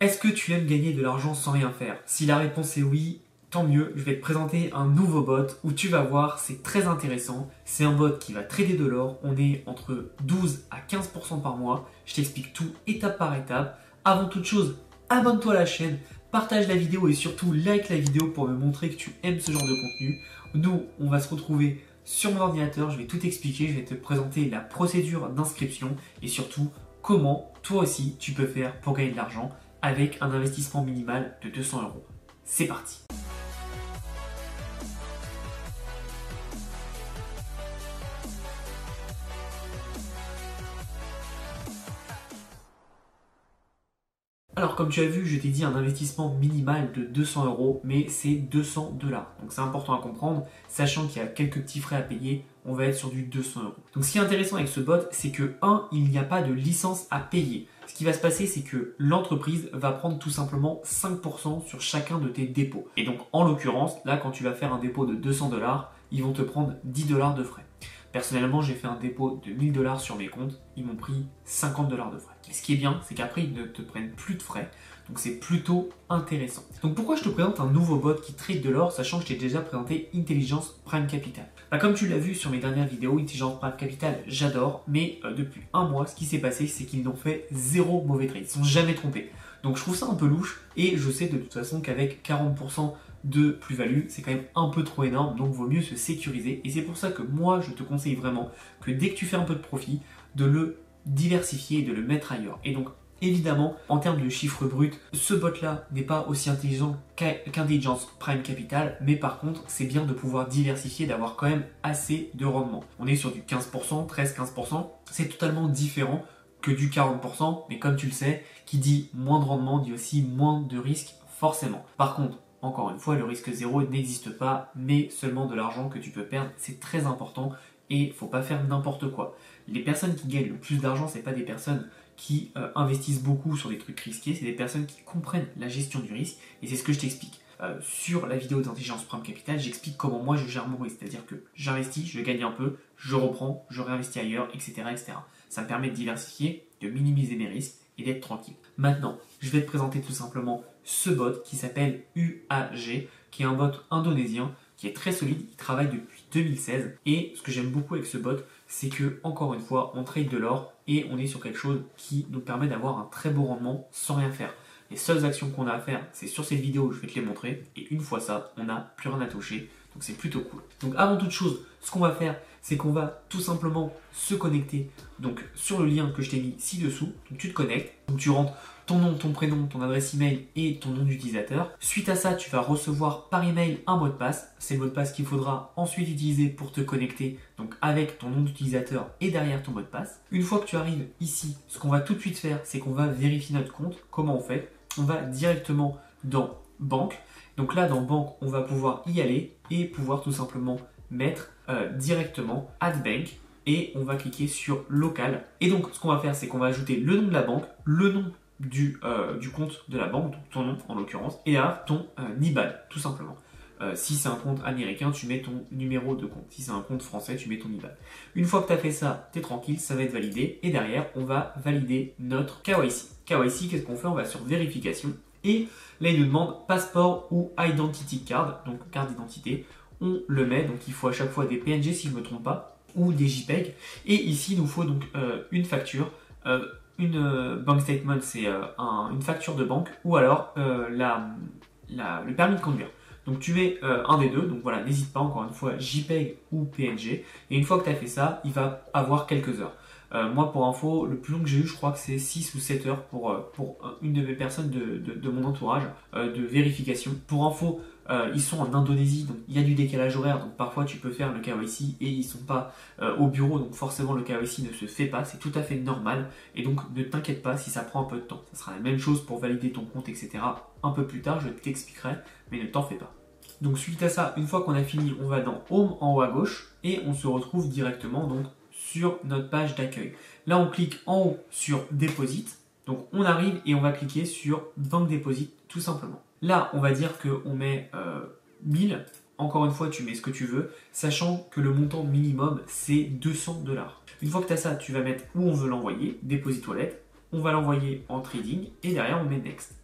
Est-ce que tu aimes gagner de l'argent sans rien faire? Si la réponse est oui, tant mieux, je vais te présenter un nouveau bot où tu vas voir, c'est très intéressant. C'est un bot qui va trader de l'or. On est entre 12 à 15% par mois. Je t'explique tout étape par étape. Avant toute chose, abonne-toi à la chaîne, partage la vidéo et surtout like la vidéo pour me montrer que tu aimes ce genre de contenu. Nous, on va se retrouver sur mon ordinateur, je vais tout expliquer, je vais te présenter la procédure d'inscription et surtout comment toi aussi tu peux faire pour gagner de l'argent avec un investissement minimal de 200 euros. C'est parti Alors comme tu as vu, je t'ai dit un investissement minimal de 200 euros, mais c'est 200 dollars. Donc c'est important à comprendre, sachant qu'il y a quelques petits frais à payer, on va être sur du 200 euros. Donc ce qui est intéressant avec ce bot, c'est que 1, il n'y a pas de licence à payer. Ce qui va se passer, c'est que l'entreprise va prendre tout simplement 5% sur chacun de tes dépôts. Et donc en l'occurrence, là quand tu vas faire un dépôt de 200 dollars, ils vont te prendre 10 dollars de frais. Personnellement, j'ai fait un dépôt de 1000 dollars sur mes comptes, ils m'ont pris 50 dollars de frais. Et ce qui est bien, c'est qu'après, ils ne te prennent plus de frais. Donc c'est plutôt intéressant. Donc pourquoi je te présente un nouveau bot qui trade de l'or, sachant que je t'ai déjà présenté Intelligence Prime Capital? Bah, Comme tu l'as vu sur mes dernières vidéos, Intelligence Prime Capital, j'adore, mais euh, depuis un mois, ce qui s'est passé, c'est qu'ils n'ont fait zéro mauvais trade. Ils ne sont jamais trompés. Donc je trouve ça un peu louche, et je sais de toute façon qu'avec 40% de plus-value, c'est quand même un peu trop énorme, donc vaut mieux se sécuriser. Et c'est pour ça que moi, je te conseille vraiment que dès que tu fais un peu de profit, de le diversifier et de le mettre ailleurs. Et donc, évidemment, en termes de chiffres bruts, ce bot-là n'est pas aussi intelligent qu'Intelligence Prime Capital, mais par contre, c'est bien de pouvoir diversifier, d'avoir quand même assez de rendement. On est sur du 15%, 13-15%, c'est totalement différent que du 40%, mais comme tu le sais, qui dit moins de rendement dit aussi moins de risques forcément. Par contre, encore une fois, le risque zéro n'existe pas, mais seulement de l'argent que tu peux perdre. C'est très important et faut pas faire n'importe quoi. Les personnes qui gagnent le plus d'argent, c'est pas des personnes qui euh, investissent beaucoup sur des trucs risqués, c'est des personnes qui comprennent la gestion du risque et c'est ce que je t'explique. Euh, sur la vidéo d'intelligence prime capital, j'explique comment moi je gère mon risque, c'est-à-dire que j'investis, je gagne un peu, je reprends, je réinvestis ailleurs, etc. Ça me permet de diversifier, de minimiser mes risques et d'être tranquille. Maintenant, je vais te présenter tout simplement ce bot qui s'appelle UAG, qui est un bot indonésien qui est très solide, il travaille depuis 2016 et ce que j'aime beaucoup avec ce bot, c'est que encore une fois, on trade de l'or et on est sur quelque chose qui nous permet d'avoir un très beau rendement sans rien faire. Les seules actions qu'on a à faire, c'est sur cette vidéo, je vais te les montrer et une fois ça, on n'a plus rien à toucher. Donc c'est plutôt cool. Donc avant toute chose, ce qu'on va faire, c'est qu'on va tout simplement se connecter donc sur le lien que je t'ai mis ci-dessous. Tu te connectes, donc tu rentres ton nom, ton prénom, ton adresse email et ton nom d'utilisateur. Suite à ça, tu vas recevoir par email un mot de passe. C'est le mot de passe qu'il faudra ensuite utiliser pour te connecter donc avec ton nom d'utilisateur et derrière ton mot de passe. Une fois que tu arrives ici, ce qu'on va tout de suite faire, c'est qu'on va vérifier notre compte. Comment on fait? On va directement dans banque. Donc là, dans banque, on va pouvoir y aller et pouvoir tout simplement mettre euh, directement Add Bank et on va cliquer sur local. Et donc, ce qu'on va faire, c'est qu'on va ajouter le nom de la banque, le nom du, euh, du compte de la banque, ton nom en l'occurrence, et là, ton euh, IBAN, tout simplement. si c'est un compte américain, tu mets ton numéro de compte. Si c'est un compte français, tu mets ton IBAN. Une fois que tu as fait ça, tu tranquille, ça va être validé. Et derrière, on va valider notre KYC. KYC, qu'est-ce qu'on fait? On va sur vérification. Et là, il nous demande passeport ou identity card, donc carte d'identité. On le met, donc il faut à chaque fois des PNG si je ne me trompe pas, ou des JPEG. Et ici, il nous faut donc euh, une facture. Euh, une euh, bank statement, c'est une facture de banque, ou alors la, le permis de conduire. Donc tu mets un des deux, donc voilà, n'hésite pas encore une fois, JPEG ou PNG. Et une fois que tu as fait ça, il va avoir quelques heures. Euh, moi, pour info, le plus long que j'ai eu, je crois que c'est 6 ou 7 heures pour, euh, une de mes personnes de, mon entourage euh, de vérification. Pour info, ils sont en Indonésie, donc il y a du décalage horaire, donc parfois tu peux faire le KYC et ils sont pas au bureau, donc forcément le KYC ne se fait pas, c'est tout à fait normal. Et donc ne t'inquiète pas si ça prend un peu de temps. Ça sera la même chose pour valider ton compte, etc. Un peu plus tard, je t'expliquerai, mais ne t'en fais pas. Donc suite à ça, une fois qu'on a fini, on va dans Home en haut à gauche et on se retrouve directement sur notre page d'accueil. Là, on clique en haut sur Deposit. Donc, on arrive et on va cliquer sur Banque Deposit tout simplement. Là, on va dire qu'on met 1000. Euh, Encore une fois, tu mets ce que tu veux, sachant que le montant minimum, c'est 200 dollars. Une fois que tu as ça, tu vas mettre où on veut l'envoyer, Deposit Wallet. on va l'envoyer en trading et derrière on met next.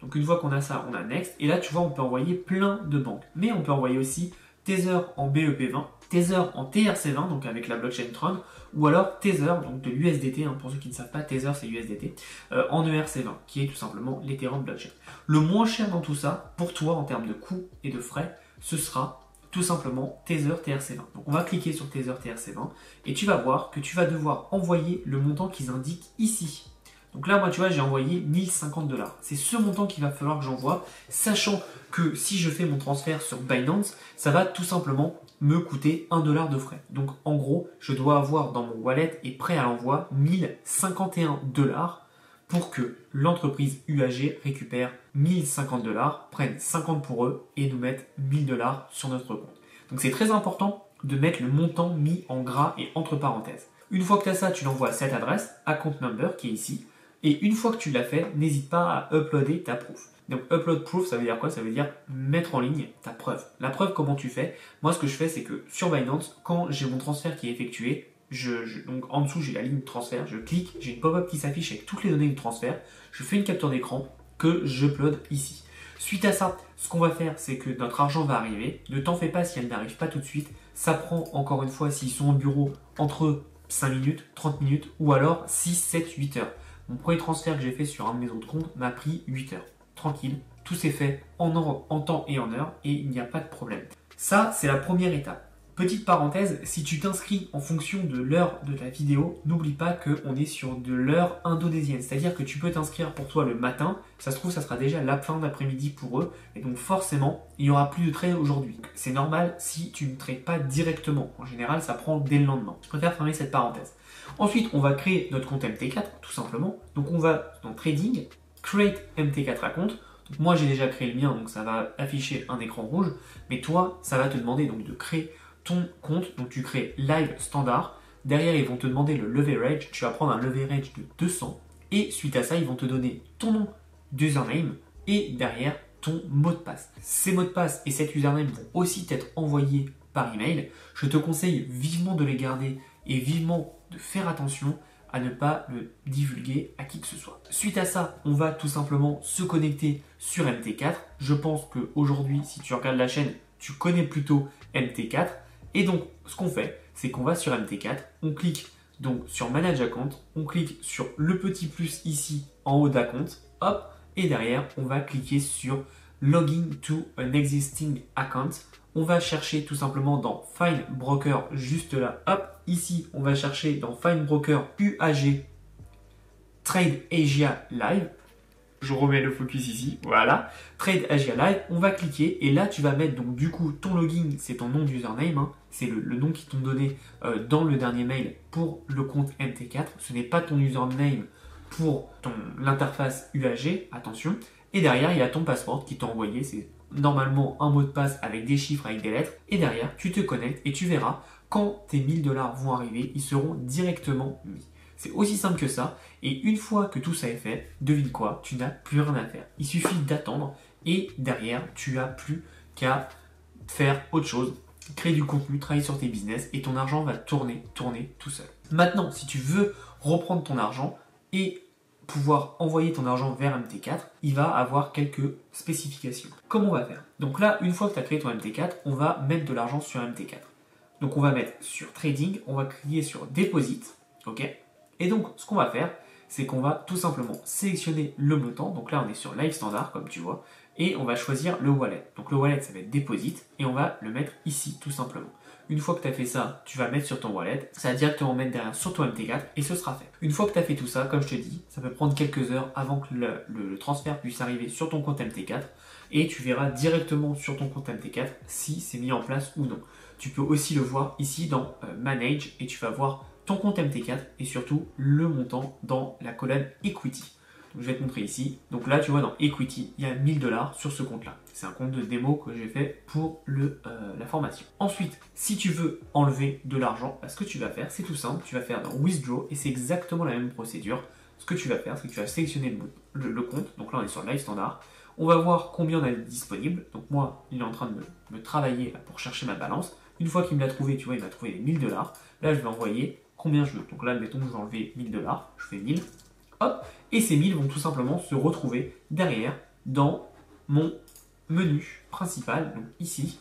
Donc une fois qu'on a ça, on a next et là tu vois on peut envoyer plein de banques. Mais on peut envoyer aussi Tether en BEP20, Tether en TRC20 donc avec la blockchain Tron ou alors Tether donc de l'USDT hein, pour ceux qui ne savent pas Tether c'est USDT euh, en ERC20 qui est tout simplement l'Ethereum blockchain. Le moins cher dans tout ça pour toi en termes de coûts et de frais, ce sera tout simplement Tether TRC20. Donc on va cliquer sur Tether TRC20 et tu vas voir que tu vas devoir envoyer le montant qu'ils indiquent ici. Donc là, moi, tu vois, j'ai envoyé 1050 dollars. C'est ce montant qu'il va falloir que j'envoie, sachant que si je fais mon transfert sur Binance, ça va tout simplement me coûter 1 dollar de frais. Donc en gros, je dois avoir dans mon wallet et prêt à l'envoi 1051 dollars pour que l'entreprise UAG récupère 1050 dollars, prenne 50 pour eux et nous mette 1000 dollars sur notre compte. Donc c'est très important de mettre le montant mis en gras et entre parenthèses. Une fois que tu as ça, tu l'envoies à cette adresse, account number qui est ici. Et une fois que tu l'as fait, n'hésite pas à uploader ta proof. Donc upload proof, ça veut dire quoi? Ça veut dire mettre en ligne ta preuve. La preuve, comment tu fais? Moi, ce que je fais, c'est que sur Binance, quand j'ai mon transfert qui est effectué, donc en dessous j'ai la ligne de transfert, je clique, j'ai une pop-up qui s'affiche avec toutes les données du transfert, je fais une capture d'écran que j'upload ici. Suite à ça, ce qu'on va faire, c'est que notre argent va arriver. Ne t'en fais pas si elle n'arrive pas tout de suite. Ça prend encore une fois, s'ils sont au bureau, entre 5 minutes, 30 minutes ou alors 6, 7, 8 heures. Mon premier transfert que j'ai fait sur un de mes autres comptes m'a pris 8 heures. Tranquille, tout s'est fait en, en temps et en heure et il n'y a pas de problème. Ça, c'est la première étape. Petite parenthèse, si tu t'inscris en fonction de l'heure de ta vidéo, n'oublie pas qu'on est sur de l'heure indonésienne. C'est-à-dire que tu peux t'inscrire pour toi le matin, ça se trouve ça sera déjà la fin d'après-midi pour eux, et donc forcément, il n'y aura plus de trade aujourd'hui. C'est normal si tu ne trades pas directement. En général, ça prend dès le lendemain. Je préfère fermer cette parenthèse. Ensuite, on va créer notre compte MT4, tout simplement. Donc on va dans Trading, Create MT4 account. Donc moi j'ai déjà créé le mien, donc ça va afficher un écran rouge. Mais toi, ça va te demander donc de créer ton compte. Donc tu crées live standard. Derrière, ils vont te demander le leverage. Tu vas prendre un leverage de 200. Et suite à ça, ils vont te donner ton nom d'username et derrière ton mot de passe. Ces mots de passe et cet username vont aussi être envoyés par email. Je te conseille vivement de les garder et vivement de faire attention à ne pas le divulguer à qui que ce soit. Suite à ça, on va tout simplement se connecter sur MT4. Je pense qu'aujourd'hui, si tu regardes la chaîne, tu connais plutôt MT4. Et donc, ce qu'on fait, c'est qu'on va sur MT4, on clique donc sur Manage Account, on clique sur le petit plus ici en haut d'account, hop, et derrière, on va cliquer sur Login to an existing account. On va chercher tout simplement dans Find Broker juste là, hop, ici, on va chercher dans Find Broker UAG Trade Asia Live je remets le focus ici, voilà, Trade Asia Live, on va cliquer et là tu vas mettre donc du coup ton login, c'est ton nom d'username, hein, c'est le, nom qu'ils t'ont donné euh, dans le dernier mail pour le compte MT4, ce n'est pas ton username pour l'interface UAG, attention, et derrière il y a ton passeport qui t'a envoyé, c'est normalement un mot de passe avec des chiffres, avec des lettres, et derrière tu te connectes et tu verras quand tes 1000 dollars vont arriver, ils seront directement mis. C'est aussi simple que ça. Et une fois que tout ça est fait, devine quoi, tu n'as plus rien à faire. Il suffit d'attendre et derrière, tu as plus qu'à faire autre chose, créer du contenu, travailler sur tes business et ton argent va tourner, tourner tout seul. Maintenant, si tu veux reprendre ton argent et pouvoir envoyer ton argent vers MT4, il va avoir quelques spécifications. Comment on va faire? Donc là, une fois que tu as créé ton MT4, on va mettre de l'argent sur MT4. Donc on va mettre sur Trading, on va cliquer sur Deposit, ok? Et donc, ce qu'on va faire, c'est qu'on va tout simplement sélectionner le montant. Donc là, on est sur Live Standard, comme tu vois, et on va choisir le wallet. Donc le wallet, ça va être Deposit, et on va le mettre ici, tout simplement. Une fois que tu as fait ça, tu vas mettre sur ton wallet, ça va directement mettre derrière sur ton MT4 et ce sera fait. Une fois que tu as fait tout ça, comme je te dis, ça peut prendre quelques heures avant que le, transfert puisse arriver sur ton compte MT4 et tu verras directement sur ton compte MT4 si c'est mis en place ou non. Tu peux aussi le voir ici dans euh, Manage et tu vas voir ton compte MT4 et surtout le montant dans la colonne Equity. je vais te montrer ici. Donc là, tu vois, dans Equity, il y a 1000 dollars sur ce compte-là. C'est un compte de démo que j'ai fait pour le, euh, la formation. Ensuite, si tu veux enlever de l'argent, bah, ce que tu vas faire, c'est tout simple. Tu vas faire dans Withdraw et c'est exactement la même procédure. Ce que tu vas faire, c'est que tu vas sélectionner le, compte. Donc là, on est sur Live Standard. On va voir combien on a disponible. Donc moi, il est en train de me, me travailler pour chercher ma balance. Une fois qu'il me l'a trouvé, tu vois, il m'a trouvé les 1000 dollars. Là, je vais envoyer combien je veux. Donc là, admettons que je vais enlever 1000 dollars, je fais 1000, Hop, et ces 1000 vont tout simplement se retrouver derrière dans mon menu principal, donc ici,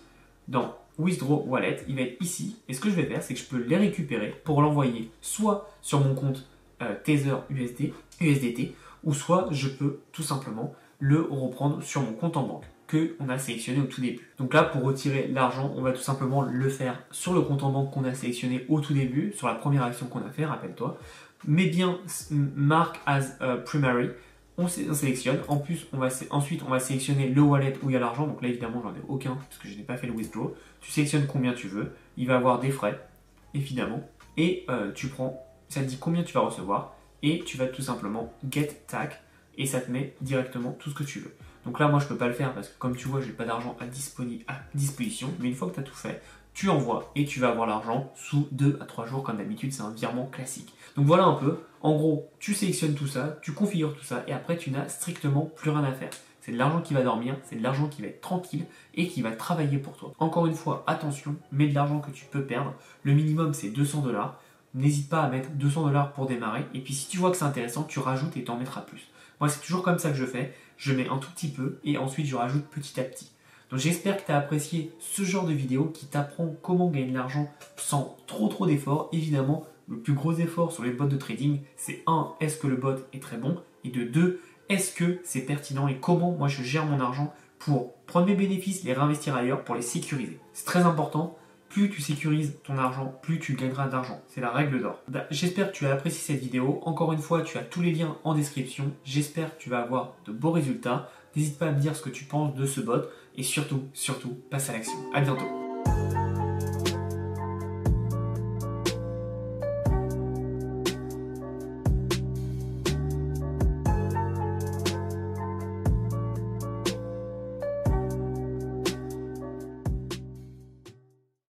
dans Withdraw Wallet, il va être ici. Et ce que je vais faire, c'est que je peux les récupérer pour l'envoyer soit sur mon compte euh, Tether USD, USDT, ou soit je peux tout simplement le reprendre sur mon compte en banque que on a sélectionné au tout début. Donc là, pour retirer l'argent, on va tout simplement le faire sur le compte en banque qu'on a sélectionné au tout début, sur la première action qu'on a fait, rappelle-toi. Mais bien mark as primary, on, sélectionne. En plus, on va, ensuite, on va sélectionner le wallet où il y a l'argent. Donc là, évidemment, j'en ai aucun parce que je n'ai pas fait le withdraw. Tu sélectionnes combien tu veux. Il va avoir des frais, évidemment. Et euh, tu prends, ça te dit combien tu vas recevoir. Et tu vas tout simplement get tag et ça te met directement tout ce que tu veux. Donc là, moi, je peux pas le faire parce que comme tu vois, j'ai pas d'argent à, disposition. Mais une fois que tu as tout fait, tu envoies et tu vas avoir l'argent sous 2 à 3 jours comme d'habitude, c'est un virement classique. Donc voilà un peu, en gros, tu sélectionnes tout ça, tu configures tout ça et après tu n'as strictement plus rien à faire. C'est de l'argent qui va dormir, c'est de l'argent qui va être tranquille et qui va travailler pour toi. Encore une fois, attention, mets de l'argent que tu peux perdre. Le minimum c'est 200 dollars. N'hésite pas à mettre 200 dollars pour démarrer. Et puis si tu vois que c'est intéressant, tu rajoutes et t'en mettras plus. Moi c'est toujours comme ça que je fais. Je mets un tout petit peu et ensuite je rajoute petit à petit. Donc j'espère que tu as apprécié ce genre de vidéo qui t'apprend comment gagner de l'argent sans trop trop d'efforts. Évidemment, le plus gros effort sur les bots de trading, c'est 1. Est-ce que le bot est très bon? Et de 2. Est-ce que c'est pertinent et comment moi je gère mon argent pour prendre mes bénéfices, les réinvestir ailleurs, pour les sécuriser? C'est très important. Plus tu sécurises ton argent, plus tu gagneras d'argent. C'est la règle d'or. Bah, j'espère que tu as apprécié cette vidéo. Encore une fois, tu as tous les liens en description. J'espère que tu vas avoir de beaux résultats. N'hésite pas à me dire ce que tu penses de ce bot et surtout, surtout, passe à l'action. À bientôt.